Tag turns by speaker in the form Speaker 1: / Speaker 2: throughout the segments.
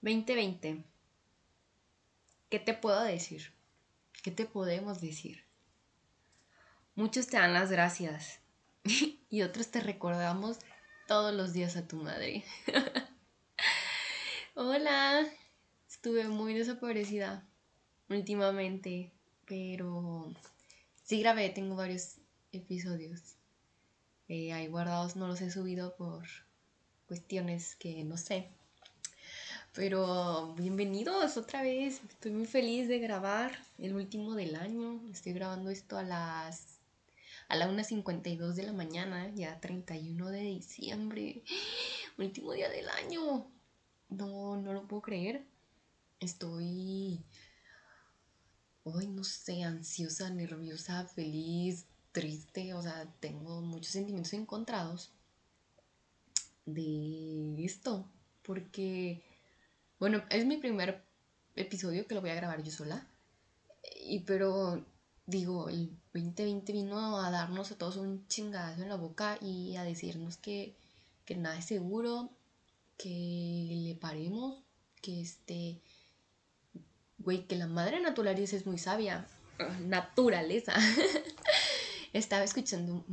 Speaker 1: 2020. ¿Qué te puedo decir? ¿Qué te podemos decir? Muchos te dan las gracias y otros te recordamos todos los días a tu madre. Hola, estuve muy desaparecida últimamente, pero sí grabé, tengo varios episodios eh, ahí guardados, no los he subido por cuestiones que no sé. Pero bienvenidos otra vez. Estoy muy feliz de grabar el último del año. Estoy grabando esto a las a la 1.52 de la mañana, ya 31 de diciembre. Último día del año. No, no lo puedo creer. Estoy hoy no sé, ansiosa, nerviosa, feliz, triste, o sea, tengo muchos sentimientos encontrados de esto, porque bueno, es mi primer episodio que lo voy a grabar yo sola. Y pero digo, el 2020 vino a darnos a todos un chingadazo en la boca y a decirnos que, que nada es seguro, que le paremos, que este, güey, que la madre naturaleza es muy sabia. Naturaleza. Estaba escuchando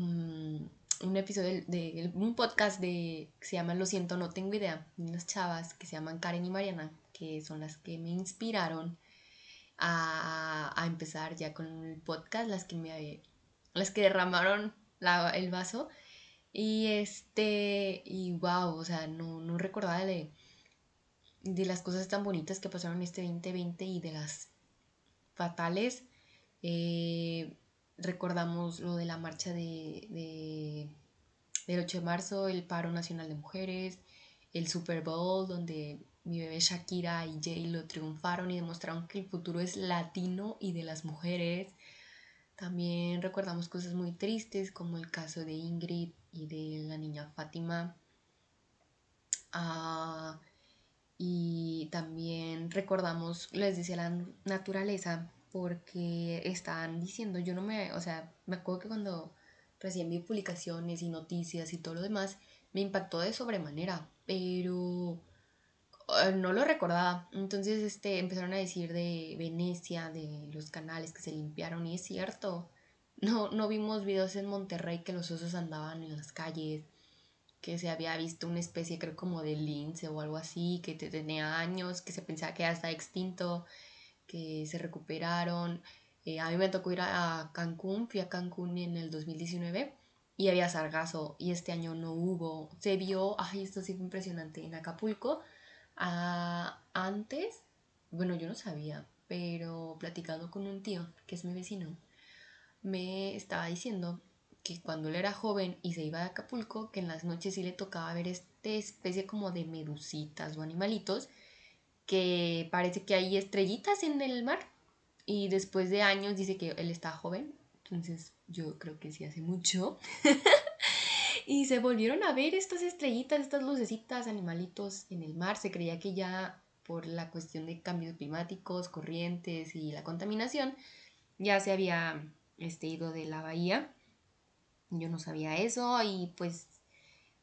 Speaker 1: un episodio de, un podcast de que se llama Lo siento, no tengo idea, unas chavas que se llaman Karen y Mariana, que son las que me inspiraron a, a empezar ya con el podcast, las que me las que derramaron el vaso. Y este, y wow, o sea, no, no recordaba de, de las cosas tan bonitas que pasaron este 2020 y de las fatales. Eh, recordamos lo de la marcha de, del 8 de marzo, el paro nacional de mujeres, el Super Bowl, donde mi bebé Shakira y Jay lo triunfaron y demostraron que el futuro es latino y de las mujeres. También recordamos cosas muy tristes como el caso de Ingrid y de la niña Fátima. Ah, y también recordamos, les decía, la naturaleza, porque estaban diciendo, yo no me, o sea, me acuerdo que cuando recién vi publicaciones y noticias y todo lo demás, me impactó de sobremanera, pero eh, no lo recordaba. Entonces, este, empezaron a decir de Venecia, de los canales que se limpiaron, y es cierto. No, no vimos videos en Monterrey que los osos andaban en las calles, que se había visto una especie, creo, como de lince o algo así, que tenía años, que se pensaba que ya está extinto que se recuperaron. Eh, a mí me tocó ir a, Cancún, fui a Cancún en el 2019 y había sargazo y este año no hubo. Se vio, ay, esto sí fue impresionante, en Acapulco. Ah, antes, bueno, yo no sabía, pero platicando con un tío, que es mi vecino, me estaba diciendo que cuando él era joven y se iba a Acapulco, que en las noches sí le tocaba ver esta especie como de medusitas o animalitos que parece que hay estrellitas en el mar y después de años dice que él está joven, entonces yo creo que sí hace mucho. y se volvieron a ver estas estrellitas, estas lucecitas, animalitos en el mar. Se creía que ya por la cuestión de cambios climáticos, corrientes y la contaminación, ya se había este, ido de la bahía. Yo no sabía eso y pues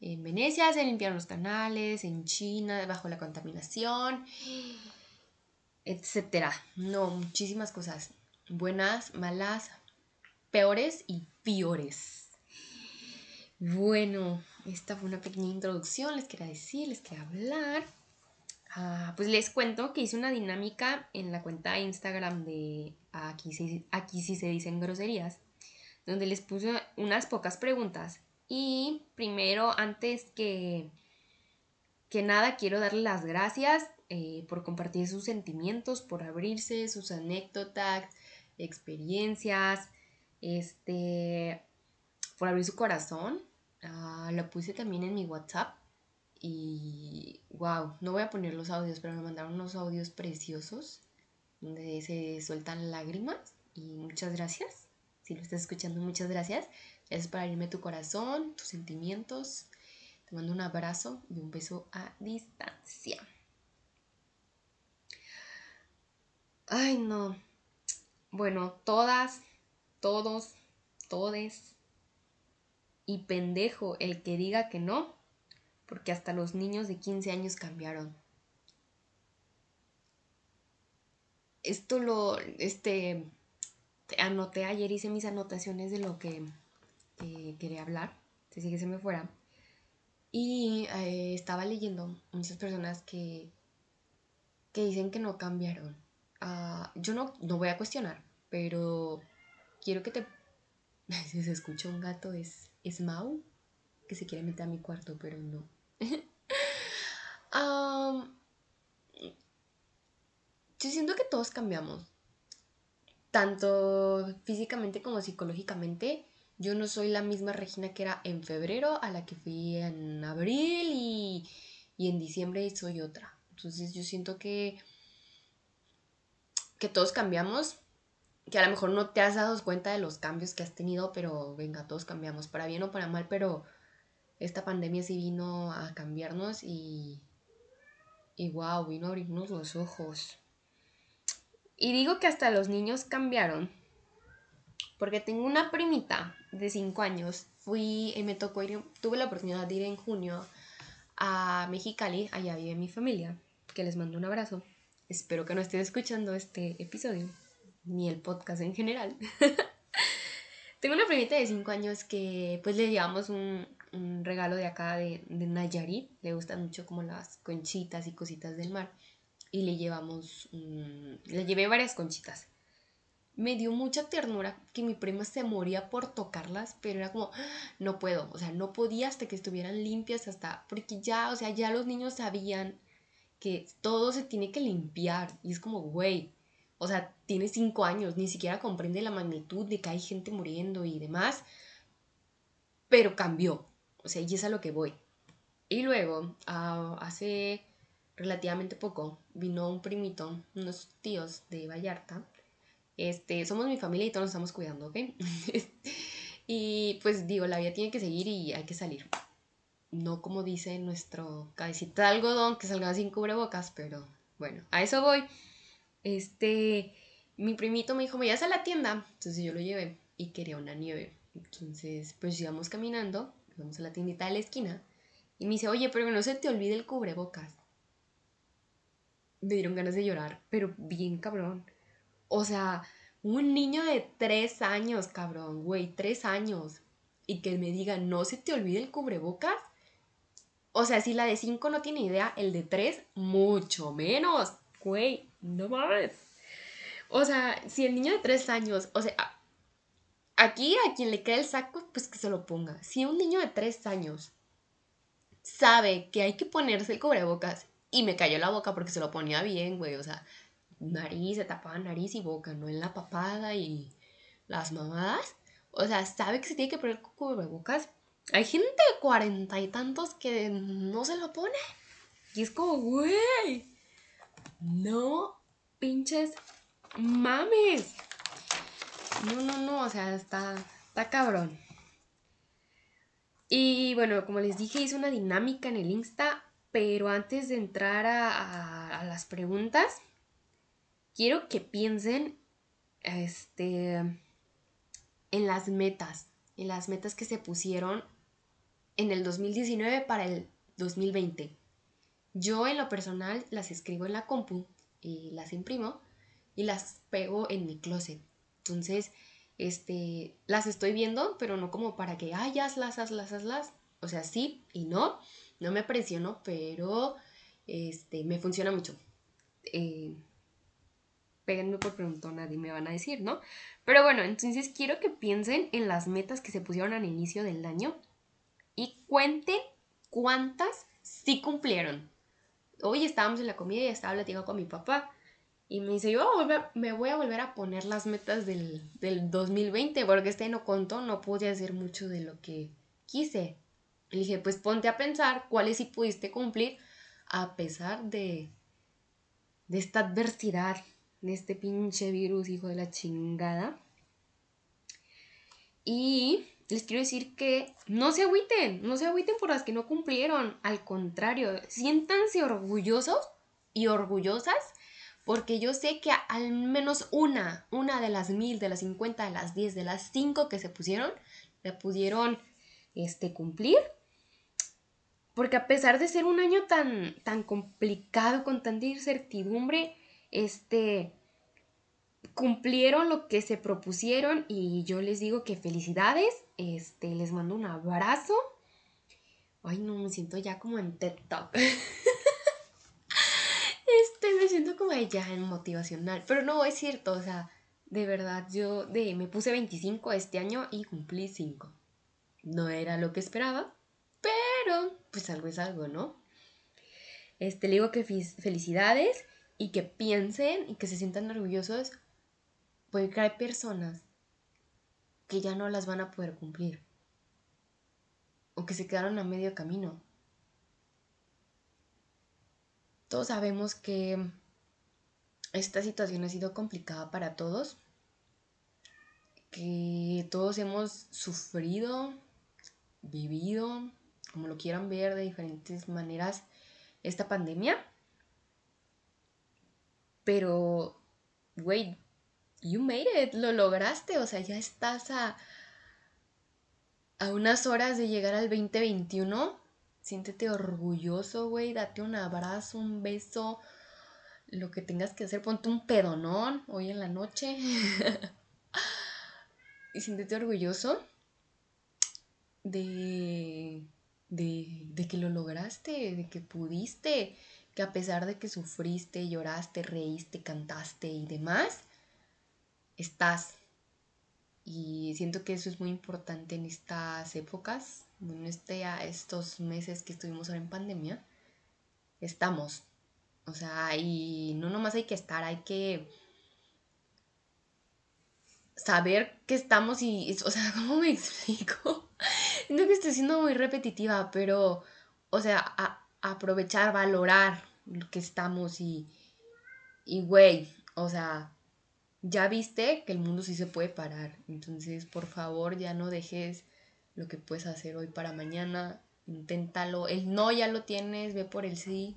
Speaker 1: en Venecia se limpiaron los canales, en China bajo la contaminación, etcétera. No, muchísimas cosas. Buenas, malas, peores y peores. Bueno, esta fue una pequeña introducción. Les quería decir, les quería hablar. Ah, pues les cuento que hice una dinámica en la cuenta de Instagram de aquí, aquí sí se dicen groserías, donde les puse unas pocas preguntas y primero, antes que, que nada, quiero darle las gracias eh, por compartir sus sentimientos, por abrirse, sus anécdotas, experiencias, este, por abrir su corazón. Ah, lo puse también en mi WhatsApp y wow, no voy a poner los audios, pero me mandaron unos audios preciosos donde se sueltan lágrimas y muchas gracias. Si lo estás escuchando, muchas gracias. Es para irme tu corazón, tus sentimientos. Te mando un abrazo y un beso a distancia. Ay, no. Bueno, todas, todos, todes. Y pendejo el que diga que no, porque hasta los niños de 15 años cambiaron. esto lo, este, anoté ayer, hice mis anotaciones de lo que, quería hablar, si que se me fuera. Y eh, estaba leyendo muchas personas que, que dicen que no cambiaron. Ah, yo no, no voy a cuestionar, pero quiero que te... Si se escucha un gato es, es Mau, que se quiere meter a mi cuarto, pero no. yo siento que todos cambiamos, tanto físicamente como psicológicamente. Yo no soy la misma Regina que era en febrero, a la que fui en abril y, y en diciembre soy otra. Entonces yo siento que, que todos cambiamos, que a lo mejor no te has dado cuenta de los cambios que has tenido, pero venga, todos cambiamos, para bien o para mal, pero esta pandemia sí vino a cambiarnos y, y wow, vino a abrirnos los ojos. Y digo que hasta los niños cambiaron, porque tengo una primita de 5 años, fui y me tocó ir, tuve la oportunidad de ir en junio a Mexicali, allá vive mi familia, que les mando un abrazo. Espero que no estén escuchando este episodio, ni el podcast en general. Tengo una primita de 5 años que pues le llevamos un, regalo de acá de, de, Nayarit. Le gustan mucho como las conchitas y cositas del mar. Y le llevamos, le llevé varias conchitas. Me dio mucha ternura que mi prima se moría por tocarlas, pero era como, no puedo, o sea, no podía hasta que estuvieran limpias, hasta, porque ya, o sea, ya los niños sabían que todo se tiene que limpiar. Y es como, güey, o sea, tiene cinco años, ni siquiera comprende la magnitud de que hay gente muriendo y demás. Pero cambió. O sea, y es a lo que voy. Y luego, ah, hace relativamente poco, vino un primito, unos tíos de Vallarta. Este, somos mi familia y todos nos estamos cuidando, ¿ok? y pues digo, la vida tiene que seguir y hay que salir no como dice nuestro cabecita de algodón que salga sin cubrebocas, pero bueno, a eso voy. Este, mi primito me dijo, me llevas a la tienda, entonces yo lo llevé y quería una nieve. Entonces, pues íbamos caminando, vamos a la tiendita de la esquina y me dice, oye, pero no se te olvide el cubrebocas. Me dieron ganas de llorar, pero bien cabrón. O sea, un niño de tres años, cabrón, güey, tres años. Y que me diga, no se te olvide el cubrebocas. O sea, si la de 5 no tiene idea, el de 3 mucho menos. Güey, no mames. O sea, si el niño de 3 años, o sea, aquí a quien le quede el saco, pues que se lo ponga. Si un niño de 3 años sabe que hay que ponerse el cubrebocas y me cayó la boca porque se lo ponía bien, güey, o sea, nariz, se tapaba nariz y boca, no en la papada y las mamadas. O sea, sabe que se tiene que poner cubrebocas, hay gente de cuarenta y tantos que no se lo pone. Y es como, güey, no pinches mames. No, no, no, o sea, está, está cabrón. Y bueno, como les dije, hice una dinámica en el Insta, pero antes de entrar a, a las preguntas, quiero que piensen este, en las metas, en las metas que se pusieron en el 2019 para el 2020. Yo en lo personal las escribo en la compu y las imprimo y las pego en mi closet. Entonces, este, las estoy viendo, pero no como para que, ay, hazlas, hazlas, hazlas. O sea, sí y no. No me presiono, pero este, me funciona mucho. Eh, péguenme por preguntona y me van a decir, ¿no? Pero bueno, entonces quiero que piensen en las metas que se pusieron al inicio del año y cuenten cuántas sí cumplieron. Hoy estábamos en la comida y estaba platicando con mi papá y me dice, yo me voy a volver a poner las metas del, del 2020 porque este no contó, no pude hacer mucho de lo que quise. Le dije, pues ponte a pensar cuáles sí pudiste cumplir a pesar de, de esta adversidad, de este pinche virus, hijo de la chingada. Y les quiero decir que no se agüiten, no se agüiten por las que no cumplieron. Al contrario, siéntanse orgullosos y orgullosas porque yo sé que al menos una, una de las mil, de las cincuenta, de las diez, de las cinco que se pusieron, la pudieron este, cumplir. Porque a pesar de ser un año tan, tan complicado, con tanta incertidumbre, este, cumplieron lo que se propusieron y yo les digo que felicidades, este, les mando un abrazo. Ay, no, me siento ya como en TED Talk. este, me siento como ya en motivacional, pero no, es cierto, o sea, de verdad, yo de, me puse 25 este año y cumplí 5. No era lo que esperaba, pero pues algo es algo, ¿no? Este, le digo que felicidades y que piensen y que se sientan orgullosos porque hay personas que ya no las van a poder cumplir o que se quedaron a medio camino. Todos sabemos que esta situación ha sido complicada para todos, que todos hemos sufrido, vivido, como lo quieran ver de diferentes maneras, esta pandemia. Pero, güey, you made it, lo lograste, o sea, ya estás a, a unas horas de llegar al 2021. Siéntete orgulloso, güey, date un abrazo, un beso, lo que tengas que hacer, ponte un pedonón hoy en la noche. y siéntete orgulloso de, de, de que lo lograste, de que pudiste, que a pesar de que sufriste, lloraste, reíste, cantaste y demás, estás. Y siento que eso es muy importante en estas épocas, en este, estos meses que estuvimos ahora en pandemia. Estamos. O sea, y no nomás hay que estar, hay que saber que estamos y, o sea, ¿cómo me explico? Siento que estoy siendo muy repetitiva, pero, o sea, aprovechar, valorar lo que estamos y, y, güey, o sea, ya viste que el mundo sí se puede parar. Entonces, por favor, ya no dejes lo que puedes hacer hoy para mañana. Inténtalo. El no ya lo tienes, ve por el sí.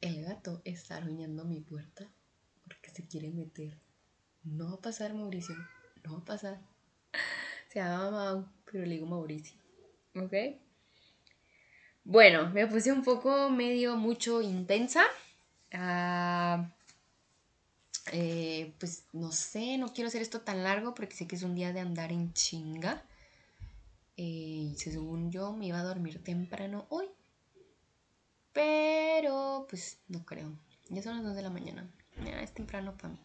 Speaker 1: El gato está arruinando mi puerta porque se quiere meter. No va a pasar, Mauricio. No va a pasar. Se llama Mau, pero le digo Mauricio. ¿Ok? Bueno, me puse un poco medio mucho intensa. Ah, eh, pues no sé, no quiero hacer esto tan largo porque sé que es un día de andar en chinga. Eh, según yo me iba a dormir temprano hoy. Pero pues no creo. Ya son las 2 de la mañana. Ya es temprano para mí.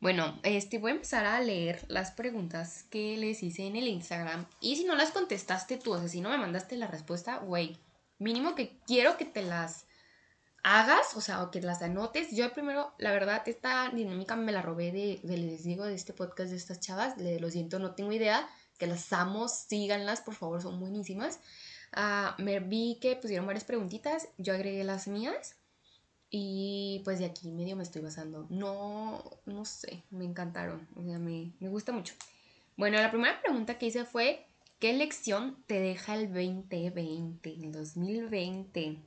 Speaker 1: Bueno, este, voy a empezar a leer las preguntas que les hice en el Instagram. Y si no las contestaste tú, o sea, si no me mandaste la respuesta, güey, mínimo que quiero que te las hagas, o sea, o que las anotes. Yo primero, la verdad, esta dinámica me la robé de, les digo, de este podcast de estas chavas. Le, lo siento, no tengo idea. Que las amo, síganlas, por favor, son buenísimas. Ah, me vi que pusieron varias preguntitas, yo agregué las mías. Y pues de aquí medio me estoy basando. No, no sé, me encantaron. O sea, me, me gusta mucho. Bueno, la primera pregunta que hice fue, ¿qué lección te deja el 2020, el 2020?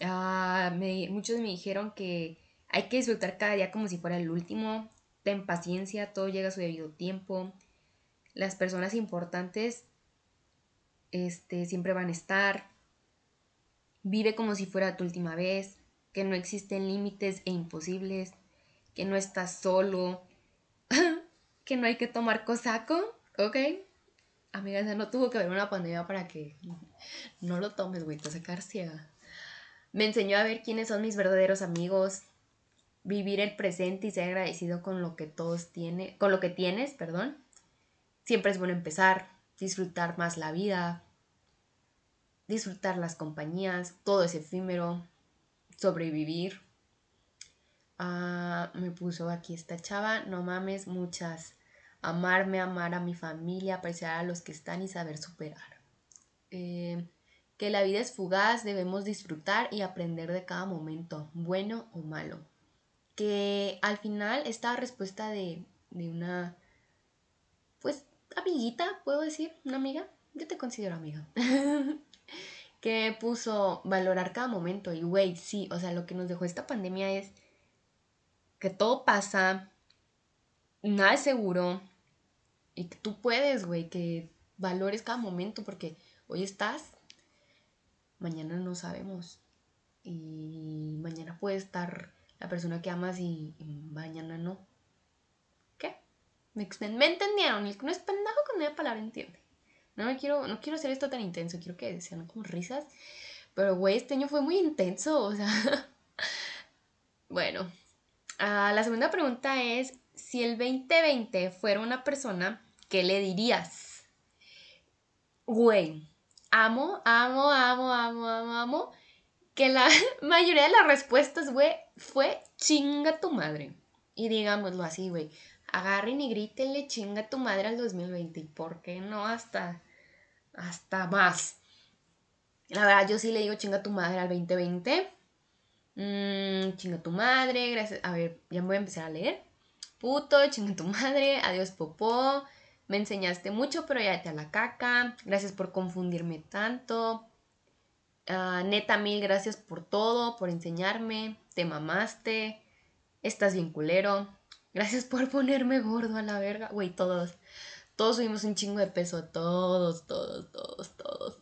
Speaker 1: Ah, muchos me dijeron que hay que disfrutar cada día como si fuera el último. Ten paciencia, todo llega a su debido tiempo. Las personas importantes este, siempre van a estar. Vive como si fuera tu última vez que no existen límites e imposibles, que no estás solo, que no hay que tomar cosaco, ¿ok? Amiga, no tuvo que haber una pandemia para que no lo tomes, güey, te sacar. Me enseñó a ver quiénes son mis verdaderos amigos, vivir el presente y ser agradecido con lo que todos tienen, con lo que tienes, perdón. Siempre es bueno empezar, disfrutar más la vida, disfrutar las compañías, todo es efímero, sobrevivir. Ah, me puso aquí esta chava, no mames, muchas. Amarme, amar a mi familia, apreciar a los que están y saber superar. Eh, que la vida es fugaz, debemos disfrutar y aprender de cada momento, bueno o malo. Que al final esta respuesta de, de una, pues, amiguita, puedo decir, una amiga, yo te considero amiga. que puso valorar cada momento. Y, güey, sí, o sea, lo que nos dejó esta pandemia es que todo pasa, nada es seguro, y que tú puedes, güey, que valores cada momento, porque hoy estás, mañana no sabemos. Y mañana puede estar la persona que amas y, mañana no. ¿Qué? ¿Me, entendieron? El que no es pendejo con una palabra entiende. No me quiero, no quiero hacer esto tan intenso, quiero que sean como risas. Pero, güey, este año fue muy intenso, o sea. bueno, ah, la segunda pregunta es, si el 2020 fuera una persona, ¿qué le dirías? Güey, amo, amo, amo, amo, amo, amo, que la mayoría de las respuestas, güey, fue chinga tu madre. Y digámoslo así, güey, agarren y grítenle chinga tu madre al 2020. ¿Y por qué no hasta, hasta más? La verdad, yo sí le digo chinga tu madre al 2020. Mm, chinga tu madre, gracias. A ver, ya me voy a empezar a leer. Puto, chinga tu madre, adiós popó. Me enseñaste mucho, pero ya te a la caca. Gracias por confundirme tanto. Ah, neta, mil gracias por todo, por enseñarme. Te mamaste. Estás bien culero. Gracias por ponerme gordo a la verga. Güey, todos. Todos subimos un chingo de peso. Todos, todos, todos, todos.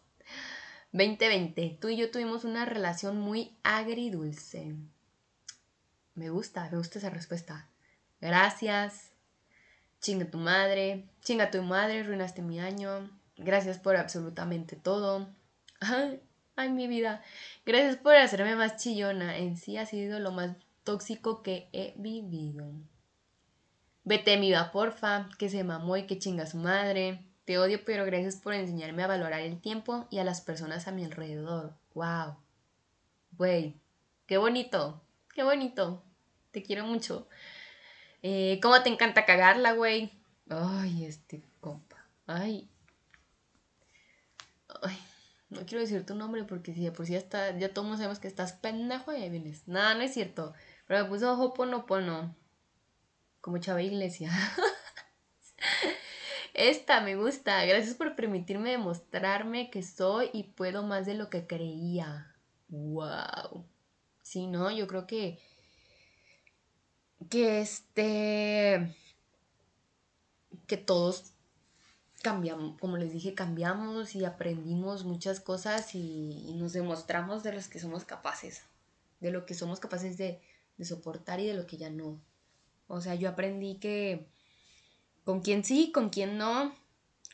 Speaker 1: 2020. Tú y yo tuvimos una relación muy agridulce. Me gusta, me gusta esa respuesta. Gracias. Chinga tu madre. Chinga tu madre, arruinaste mi año. Gracias por absolutamente todo. Ay, mi vida. Gracias por hacerme más chillona. En sí ha sido lo más tóxico que he vivido. Vete mi vida, porfa, que se mamó y que chinga su madre. Te odio, pero gracias por enseñarme a valorar el tiempo y a las personas a mi alrededor. ¡Wow! Güey, qué bonito, qué bonito. Te quiero mucho. Eh, ¿Cómo te encanta cagarla, güey? Ay, este compa. Ay. Ay. No quiero decir tu nombre porque si de por sí está, ya todos sabemos que estás pendejo y ahí vienes. Nada, no es cierto. Pero me puso ojo pono pono. Como Chava Iglesia. Esta me gusta. Gracias por permitirme demostrarme que soy y puedo más de lo que creía. Wow. Sí, no, yo creo que que este que todos cambiamos, como les dije, cambiamos y aprendimos muchas cosas y, nos demostramos de los que somos capaces, de lo que somos capaces de, de soportar y de lo que ya no. O sea, yo aprendí que con quién sí, con quién no,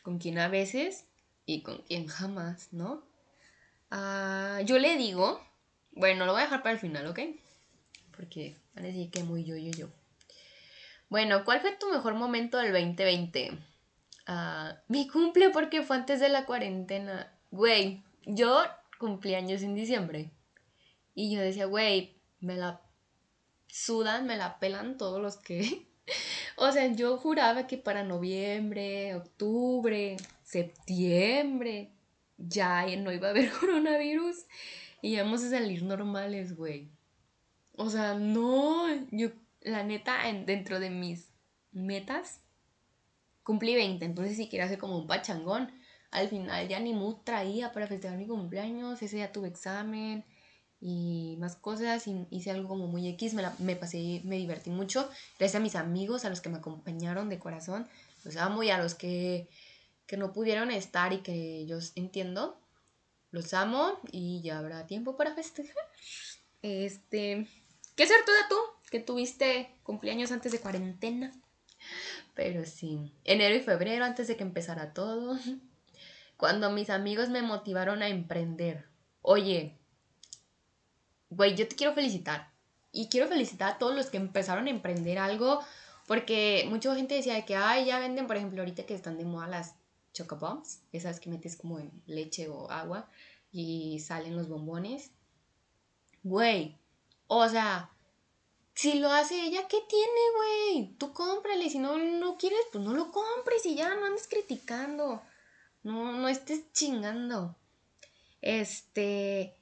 Speaker 1: con quién a veces y con quién jamás, ¿no? Ah, yo le digo, bueno, lo voy a dejar para el final, ¿ok? Porque van a decir que muy yo, yo, yo. Bueno, ¿cuál fue tu mejor momento del 2020? Ah, mi cumple porque fue antes de la cuarentena. Güey, yo cumplí años en diciembre. Y yo decía, güey, me la sudan, me la pelan todos los que o sea, yo juraba que para noviembre, octubre, septiembre, ya no iba a haber coronavirus y íbamos a salir normales, güey. O sea, no, yo, la neta, dentro de mis metas, cumplí 20, entonces si quiero hacer como un pachangón. Al final ya ni mood traía para festejar mi cumpleaños, ese día tuve examen, y más cosas. Y hice algo como muy X, me, la, me pasé, me divertí mucho. Gracias a mis amigos, a los que me acompañaron de corazón. Los amo y a los que, que no pudieron estar y que yo entiendo. Los amo y ya habrá tiempo para festejar. Este, ¿qué de tú? Que tuviste cumpleaños antes de cuarentena. Pero sí, enero y febrero antes de que empezara todo. Cuando mis amigos me motivaron a emprender. Oye, güey, yo te quiero felicitar. Y quiero felicitar a todos los que empezaron a emprender algo, porque mucha gente decía que, ay, ya venden, por ejemplo, ahorita que están de moda las chocobombs, esas que metes como en leche o agua y salen los bombones. Güey, o sea, si lo hace ella, ¿qué tiene, güey? Tú cómprale, si no no quieres, pues no lo compres y ya, no andes criticando. No, no estés chingando. Este,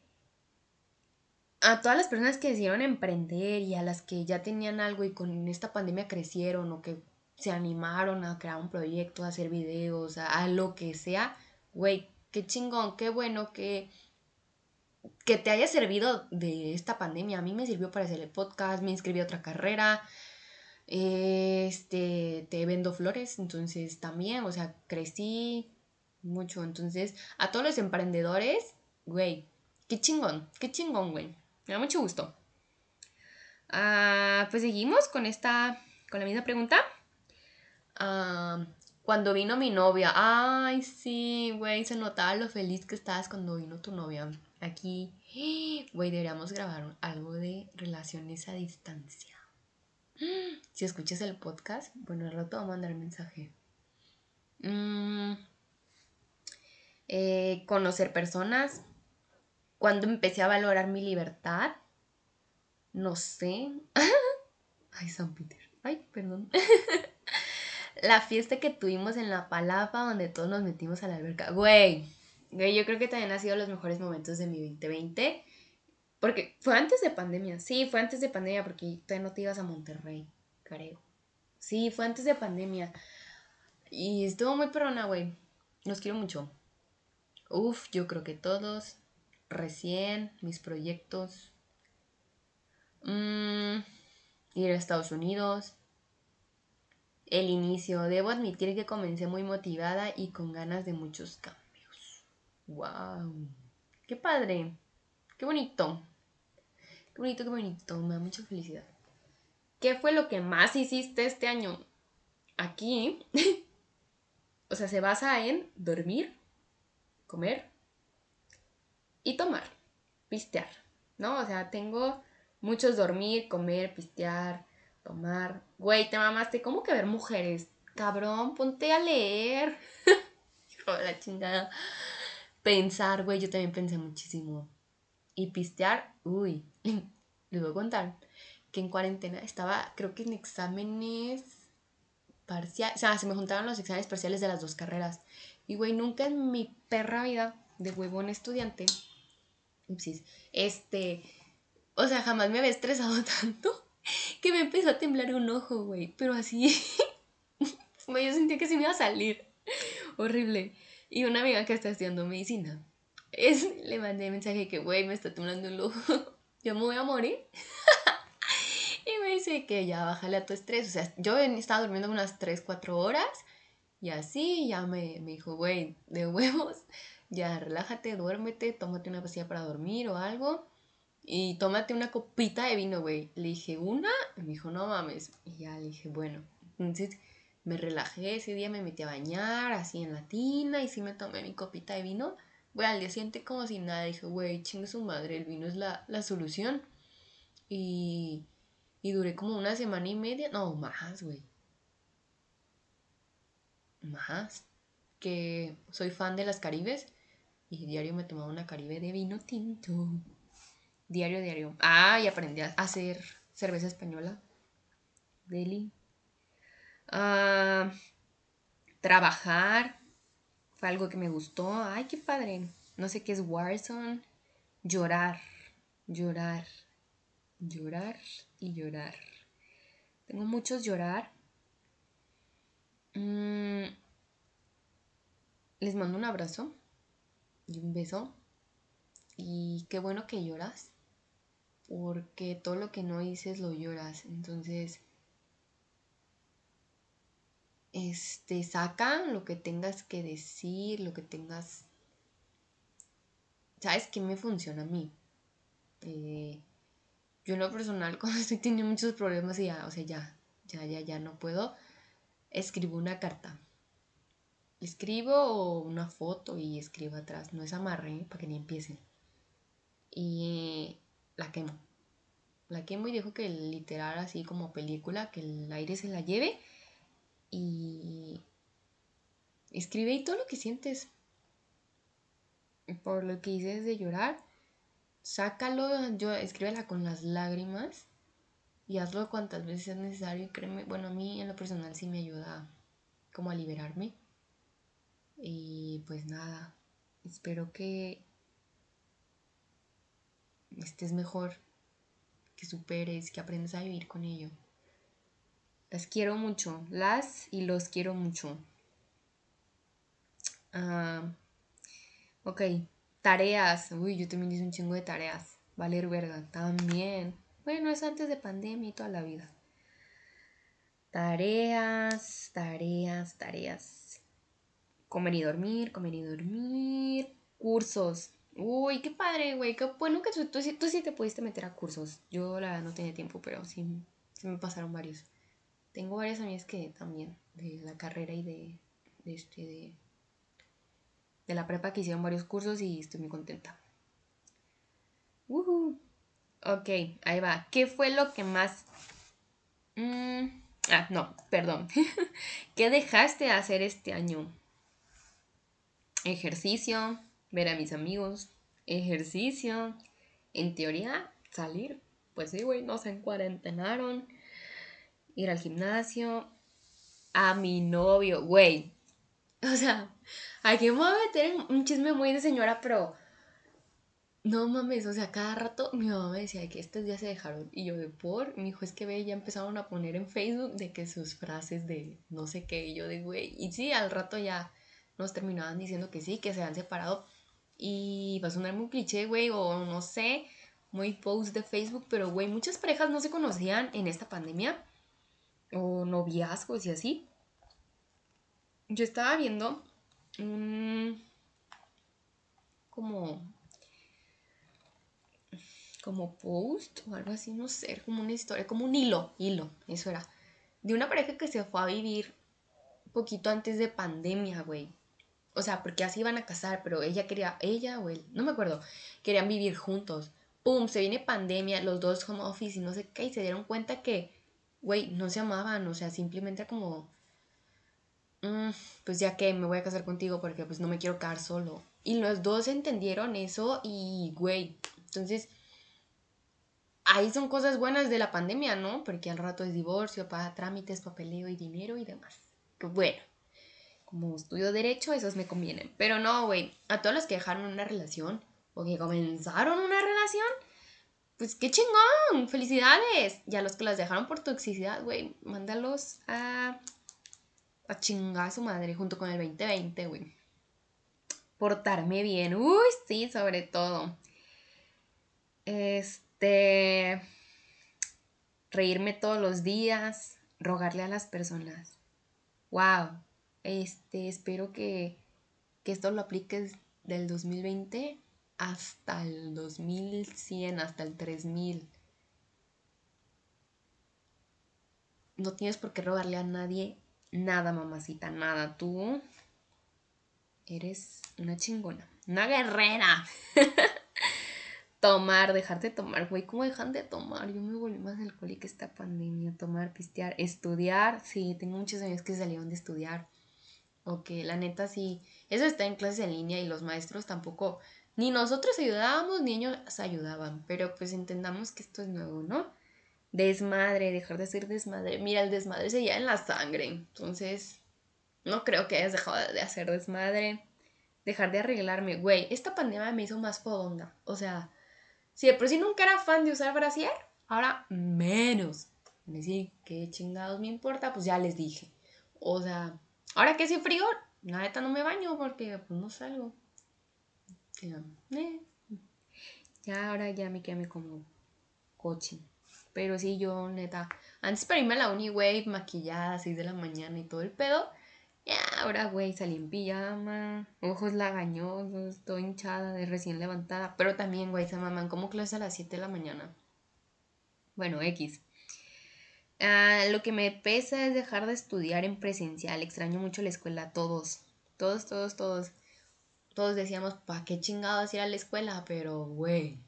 Speaker 1: a todas las personas que decidieron emprender y a las que ya tenían algo y con esta pandemia crecieron o que se animaron a crear un proyecto, a hacer videos, a, lo que sea, güey, qué chingón, qué bueno que, que te haya servido de esta pandemia. A mí me sirvió para hacer el podcast, me inscribí a otra carrera, este, te vendo flores, entonces también, o sea, crecí mucho. Entonces, a todos los emprendedores, güey, qué chingón, qué chingón, güey. Me da mucho gusto. Ah, pues seguimos con esta, con la misma pregunta. Ah, cuando vino mi novia, ay, sí, güey, se notaba lo feliz que estabas cuando vino tu novia. Aquí, güey, deberíamos grabar algo de relaciones a distancia. Si escuchas el podcast, bueno, al rato voy a mandar mensaje. Mm, eh, conocer personas. Cuando empecé a valorar mi libertad. No sé. Ay, San Peter. Ay, perdón. la fiesta que tuvimos en la palapa donde todos nos metimos a la alberca. Güey, güey, yo creo que también ha sido los mejores momentos de mi 2020. Porque fue antes de pandemia. Sí, fue antes de pandemia porque todavía no te ibas a Monterrey, creo. Sí, fue antes de pandemia. Y estuvo muy perrona, güey. Los quiero mucho. Uf, yo creo que todos. Recién, mis proyectos. Mm, ir a Estados Unidos. El inicio. Debo admitir que comencé muy motivada y con ganas de muchos cambios. ¡Wow! ¡Qué padre! ¡Qué bonito! ¡Qué bonito, qué bonito! Me da mucha felicidad. ¿Qué fue lo que más hiciste este año? Aquí o sea, se basa en dormir, comer y tomar, pistear, ¿no? O sea, tengo muchos dormir, comer, pistear, tomar. Güey, te mamaste, ¿cómo que ver mujeres? Cabrón, ponte a leer. Hijo de la chingada. Pensar, güey, yo también pensé muchísimo. Y pistear, uy, les voy a contar que en cuarentena estaba, creo que en exámenes parcial, o sea, se me juntaron los exámenes parciales de las dos carreras. Y güey, nunca en mi perra vida de huevón estudiante, este, o sea, jamás me había estresado tanto que me empezó a temblar un ojo, güey, pero así, yo sentía que se me iba a salir, horrible. Y una amiga que está estudiando medicina, es, le mandé mensaje que, güey, me está temblando el ojo, yo me voy a morir. Y me dice que ya bájale a tu estrés. O sea, yo estaba durmiendo unas 3, 4 horas y así ya me, me dijo, güey, de huevos, ya relájate, duérmete, tómate una pastilla para dormir o algo. Y tómate una copita de vino, güey. Le dije, ¿una? Y me dijo, no mames. Y ya le dije, bueno. Entonces me relajé ese día, me metí a bañar así en la tina y sí me tomé mi copita de vino. Güey, al día siguiente como si nada. Dije, güey, chingue su madre, el vino es la, la solución. Y y duré como una semana y media, no, más, güey. Más. Que soy fan de las Caribes y diario me tomaba una Caribe de vino tinto. Diario, diario. Ah, y aprendí a hacer cerveza española. Deli. Ah, trabajar. Fue algo que me gustó. Ay, qué padre. No sé qué es Warzone. Llorar. Llorar llorar y llorar. Tengo muchos llorar. Mm, les mando un abrazo y un beso. Y qué bueno que lloras. Porque todo lo que no dices lo lloras. Entonces, este, saca lo que tengas que decir, lo que tengas... ¿Sabes qué me funciona a mí? Eh, yo en lo personal, cuando estoy teniendo muchos problemas y ya, o sea, ya, ya, ya, ya no puedo, escribo una carta. Escribo una foto y escribo atrás, no es amarre para que ni empiecen. Y la quemo. La quemo y dejo que literal así como película, que el aire se la lleve y escribe y todo lo que sientes. Por lo que dices de llorar, sácalo, yo escríbela con las lágrimas y hazlo cuantas veces sea necesario y créeme, bueno, a mí en lo personal sí me ayuda como a liberarme. Y pues nada, espero que estés mejor, que superes, que aprendas a vivir con ello. Las quiero mucho, las y los quiero mucho. Ah, ok, Tareas. Uy, yo también hice un chingo de tareas. Valer verga. También. Bueno, es antes de pandemia y toda la vida. Tareas, tareas, tareas. Comer y dormir, comer y dormir. Cursos. Uy, qué padre, güey. Qué bueno que tú, tú, sí te pudiste meter a cursos. Yo la verdad no tenía tiempo, pero sí, sí me pasaron varios. Tengo varias amigas que también, de la carrera y de, de este, de, de la prepa que hicieron varios cursos y estoy muy contenta. Uh Ok, ahí va. ¿Qué fue lo que más... Mm, ah, no, perdón. ¿Qué dejaste de hacer este año? Ejercicio, ver a mis amigos, ejercicio. En teoría, salir. Pues sí, güey, no se encuarentenaron. Ir al gimnasio. A mi novio, güey. O sea, aquí me voy a meter en un chisme muy de señora, pero no mames, o sea, cada rato mi mamá me decía que estos días se dejaron. Y yo de por, mi hijo es que ve, ya empezaron a poner en Facebook de que sus frases de no sé qué, y yo de güey. Y sí, al rato ya nos terminaban diciendo que sí, que se han separado. Y va a sonar muy cliché, güey, o no sé, muy post de Facebook, pero güey, muchas parejas no se conocían en esta pandemia. O noviazgos y así. Yo estaba viendo un. como como post o algo así, no sé, como una historia, como un hilo, hilo, eso era, de una pareja que se fue a vivir poquito antes de pandemia, güey. O sea, porque así iban a casar, pero ella quería, ella o él, no me acuerdo, querían vivir juntos. Pum, se viene pandemia, los dos home office y no sé qué, y se dieron cuenta que, güey, no se amaban, o sea, simplemente como, mm, pues ya que me voy a casar contigo porque pues no me quiero quedar solo. Y los dos entendieron eso y, güey, entonces ahí son cosas buenas de la pandemia, ¿no? Porque al rato es divorcio, para trámites, papeleo y dinero y demás. Bueno, como estudio derecho, esos me convienen. Pero no, güey, a todos los que dejaron una relación o que comenzaron una relación, pues qué chingón, felicidades. Y a los que las dejaron por toxicidad, güey, mándalos a, a chingar a su madre junto con el 2020, güey. Portarme bien, uy, sí, sobre todo. Este reírme todos los días, rogarle a las personas. Wow, este, espero que, que esto lo apliques del 2020 hasta el 2100, hasta el 3000. No tienes por qué rogarle a nadie nada, mamacita, nada. Tú eres una chingona, una guerrera. Tomar, dejarte de tomar, güey, ¿cómo dejan de tomar? Yo me volví más alcohólica esta pandemia, tomar, pistear, estudiar, sí, tengo muchos amigos que salieron de estudiar, o que la neta sí, eso está en clases en línea y los maestros tampoco, ni nosotros ayudábamos, ni ellos ayudaban, pero pues entendamos que esto es nuevo, ¿no? Desmadre, dejar de ser desmadre, mira, el desmadre se lleva en la sangre, entonces, no creo que hayas dejado de hacer desmadre, dejar de arreglarme, güey, esta pandemia me hizo más fodonga, o sea, si de por sí nunca era fan de usar brasier, ahora menos. Me decir, ¿qué chingados me importa? Pues ya les dije. O sea, ahora que hace frío, neta no me baño porque pues no salgo. Eh. Ya ahora ya me quedé como coche. Pero sí, yo neta, antes para irme a la uni, maquillada a 6 de la mañana y todo el pedo, ya, ahora, güey, salí en pijama, ojos lagañosos, estoy hinchada de recién levantada. Pero también, güey, se maman como clase a las 7 de la mañana. Bueno, X. Ah, lo que me pesa es dejar de estudiar en presencial. Extraño mucho la escuela, todos. Todos, todos, todos. Todos decíamos, ¿pa' qué chingados ir a la escuela? Pero, güey,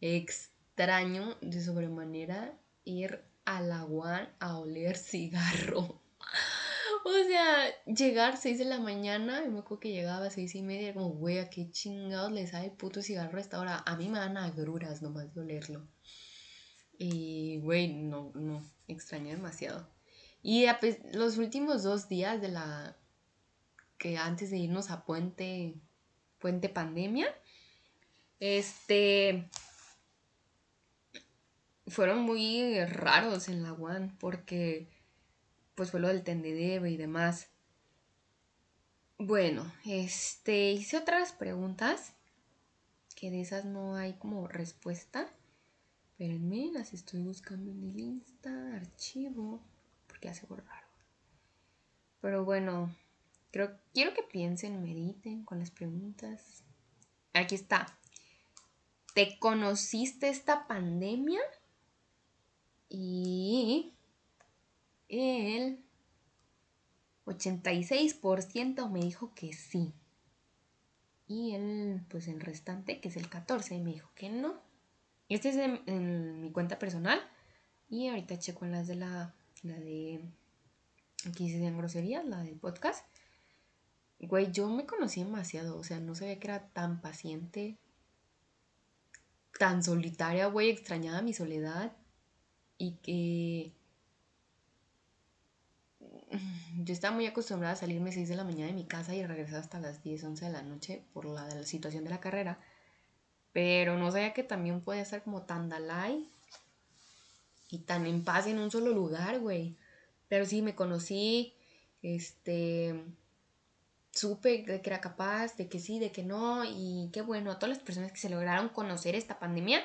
Speaker 1: extraño de sobremanera ir a la UAN a oler cigarro. O sea, llegar 6 de la mañana, y me acuerdo que llegaba a 6 y media, como, güey, ¿a qué chingados le sabe puto cigarro a esta hora? A mí me dan agruras nomás de olerlo. Y, güey, no, no, extrañé demasiado. Y los últimos dos días de la. que antes de irnos a Puente. Puente Pandemia. Este. Fueron muy raros en la UAN porque pues fue lo del tendedero y demás. Bueno, este, hice otras preguntas, que de esas no hay como respuesta. Espérenme, las estoy buscando en el Insta, archivo, porque hace borrar. Pero bueno, creo, quiero que piensen, mediten con las preguntas. aquí está. ¿Te conociste esta pandemia? Y el 86% me dijo que sí. Y el, pues el restante, que es el 14, me dijo que no. Este es en, mi cuenta personal. Y ahorita checo en las de la, la de, aquí se en groserías, la del podcast. Güey, yo me conocí demasiado, o sea, no sabía que era tan paciente, tan solitaria, güey, extrañaba mi soledad y que yo estaba muy acostumbrada a salirme a 6 de la mañana de mi casa y regresar hasta las 10, 11 de la noche por la situación de la carrera. Pero no sabía que también podía estar como tan dalai y tan en paz en un solo lugar, güey. Pero sí, me conocí, este, supe de que era capaz, de que sí, de que no, y qué bueno, a todas las personas que se lograron conocer esta pandemia,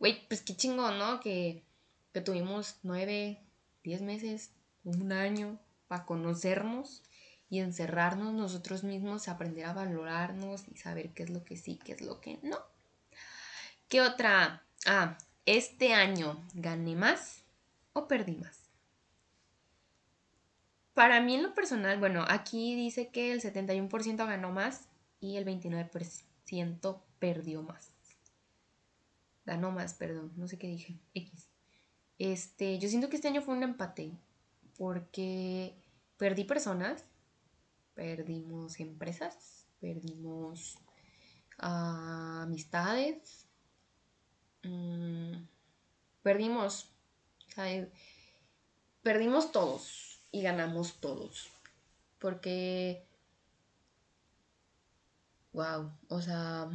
Speaker 1: güey, pues qué chingón, ¿no? Que, que tuvimos nueve, diez meses, un año para conocernos y encerrarnos nosotros mismos, aprender a valorarnos y saber qué es lo que sí, qué es lo que no. ¿Qué otra? Ah, este año gané más o perdí más. Para mí en lo personal, bueno, aquí dice que el 71% ganó más y el 29% perdió más. Ganó más, perdón, no sé qué dije. X. Este, yo siento que este año fue un empate porque perdí personas, perdimos empresas, perdimos ah, amistades, mm, perdimos, perdimos todos y ganamos todos. Porque, wow, o sea,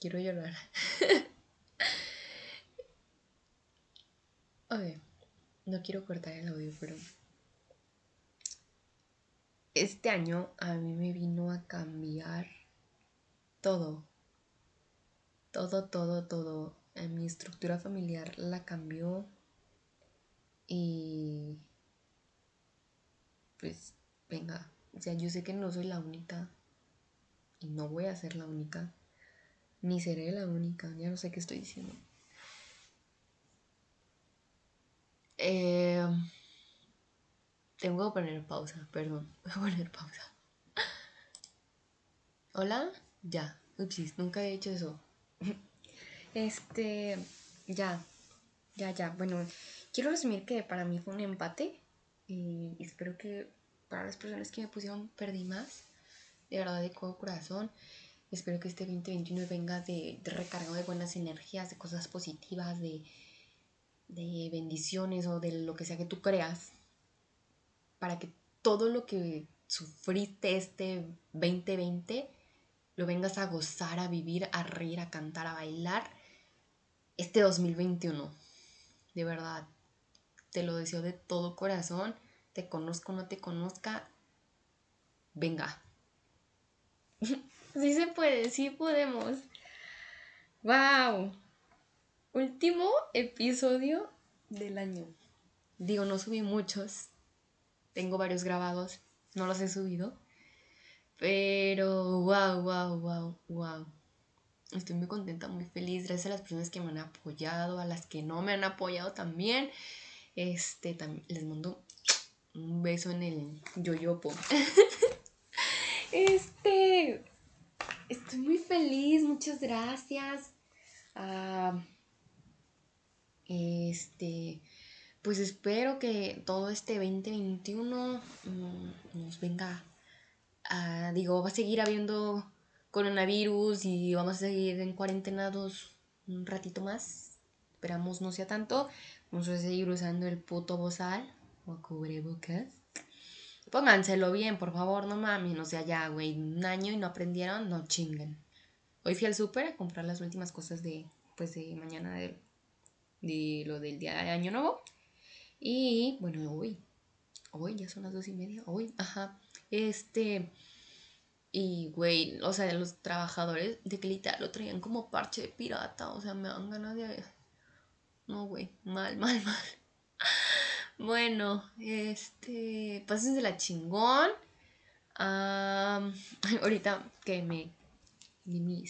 Speaker 1: quiero llorar. no quiero cortar el audio, pero este año a mí me vino a cambiar todo. Todo, todo, todo. En mi estructura familiar la cambió y pues venga, o sea, yo sé que no soy la única y no voy a ser la única, ni seré la única, ya no sé qué estoy diciendo. Eh, tengo que poner pausa, perdón, voy a poner pausa. Hola, ya, upsis, nunca he hecho eso. Este, ya, ya, ya, bueno, quiero resumir que para mí fue un empate y espero que para las personas que me pusieron perdí más, de verdad de todo corazón. Espero que este 2021 venga de, de recargado de buenas energías, de cosas positivas, de, de bendiciones o de lo que sea que tú creas, para que todo lo que sufriste este 2020 lo vengas a gozar, a vivir, a reír, a cantar, a bailar este 2021. De verdad, te lo deseo de todo corazón, te conozco, no te conozca, venga. sí se puede, sí podemos. ¡Wow! Último episodio del año. Digo, no subí muchos. Tengo varios grabados. No los he subido. Pero, wow, wow, wow, wow. Estoy muy contenta, muy feliz. Gracias a las personas que me han apoyado, a las que no me han apoyado también. Este, también les mando un beso en el yoyopo. este, estoy muy feliz, muchas gracias. Ah, este, pues espero que todo este 2021 mm, nos venga a, digo, va a seguir habiendo coronavirus y vamos a seguir en cuarentenados un ratito más. Esperamos no sea tanto. Vamos a seguir usando el puto bozal o cubrebocas. Pónganselo bien, por favor, no mames. O sea, ya, güey, un año y no aprendieron, no chinguen. Hoy fui al súper a comprar las últimas cosas de, pues, de mañana de, de lo del día de Año Nuevo. Y, bueno, hoy, hoy ya son las dos y media, hoy, ajá. Este, y, güey, o sea, los trabajadores de que lo traían como parche de pirata. O sea, me dan ganas de no, güey, mal, mal, mal. Bueno, este, de la chingón. ahorita que me mi,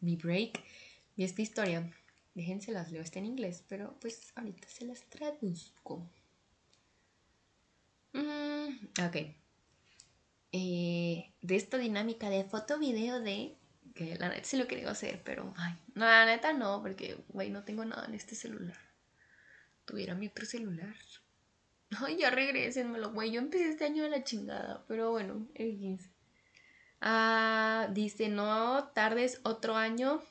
Speaker 1: mi break, y esta historia. Déjense las leo, está en inglés, pero pues ahorita se las traduzco. Mm, ok. Eh, de esta dinámica de foto-video de que la neta sí lo quería hacer, pero ay, no, la neta no, porque güey, no tengo nada en este celular. Tuviera mi otro celular. Ay, ya regrésenmelo, güey. Yo empecé este año de la chingada, pero bueno, X. Ah, dice, no tardes otro año.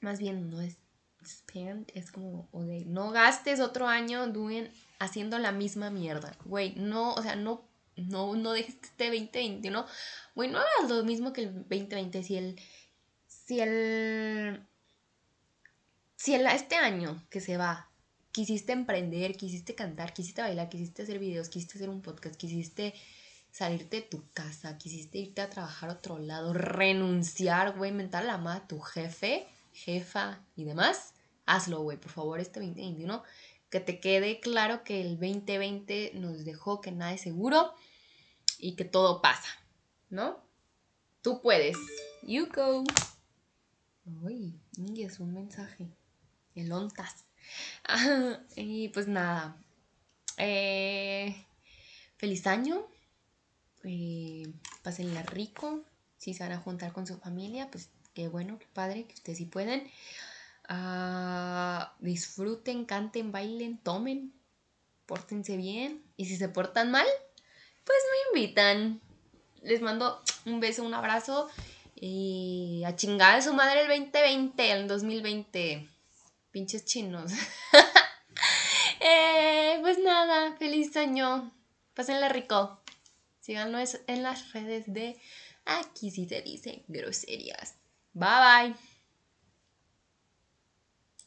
Speaker 1: Más bien, no es spend, es como, o de, no gastes otro año doing, haciendo la misma mierda. Güey, no, o sea, no, no, no dejes este 2020, ¿no? Güey, no hagas lo mismo que el 2020. Si el, si el, si el, este año que se va, quisiste emprender, quisiste cantar, quisiste bailar, quisiste hacer videos, quisiste hacer un podcast, quisiste salirte de tu casa, quisiste irte a trabajar a otro lado, renunciar, güey, mentar la madre a tu jefe, jefa y demás, hazlo, güey, por favor, este 2021. Que te quede claro que el 2020 nos dejó que nada es seguro y que todo pasa, ¿no? Tú puedes. You go. Uy, es un mensaje. El ontas. y pues nada. Eh, feliz año. Eh, pásenla rico. Si se van a juntar con su familia, pues qué bueno, qué padre, que ustedes sí pueden. Ah, disfruten, canten, bailen, tomen, pórtense bien. Y si se portan mal, pues me invitan. Les mando un beso, un abrazo. Y a chingar a su madre el 2020, el 2020. Pinches chinos. Eh, pues nada, feliz año. Pásenla rico. Síganlo en las redes de aquí si se dicen groserías. Bye bye.